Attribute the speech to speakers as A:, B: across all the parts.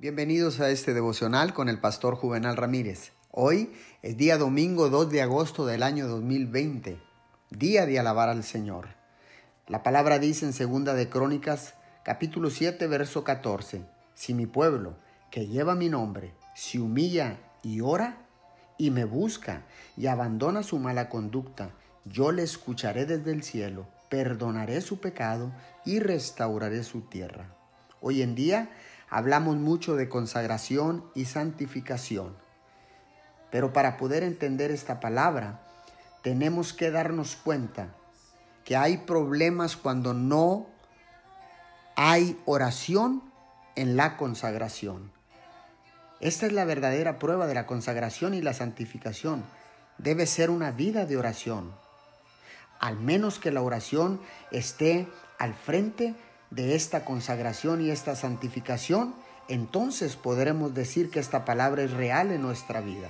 A: Bienvenidos a este devocional con el pastor Juvenal Ramírez. Hoy es día domingo 2 de agosto del año 2020, día de alabar al Señor. La palabra dice en segunda de Crónicas, capítulo 7, verso 14, si mi pueblo, que lleva mi nombre, se humilla y ora y me busca y abandona su mala conducta, yo le escucharé desde el cielo, perdonaré su pecado y restauraré su tierra. Hoy en día hablamos mucho de consagración y santificación. Pero para poder entender esta palabra, tenemos que darnos cuenta que hay problemas cuando no hay oración en la consagración. Esta es la verdadera prueba de la consagración y la santificación. Debe ser una vida de oración. Al menos que la oración esté al frente de esta consagración y esta santificación, entonces podremos decir que esta palabra es real en nuestra vida.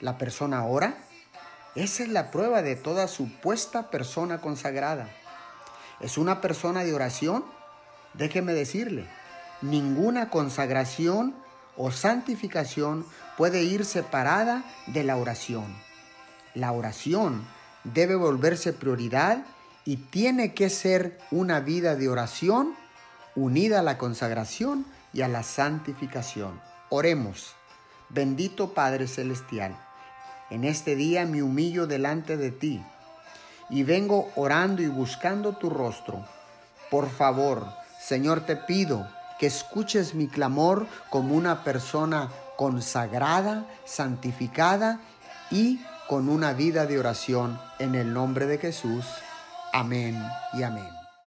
A: La persona ora, esa es la prueba de toda supuesta persona consagrada. ¿Es una persona de oración? Déjeme decirle, ninguna consagración o santificación puede ir separada de la oración. La oración debe volverse prioridad y tiene que ser una vida de oración unida a la consagración y a la santificación. Oremos. Bendito Padre Celestial, en este día me humillo delante de ti y vengo orando y buscando tu rostro. Por favor, Señor, te pido que escuches mi clamor como una persona consagrada, santificada y con una vida de oración en el nombre de Jesús. Amén y amén.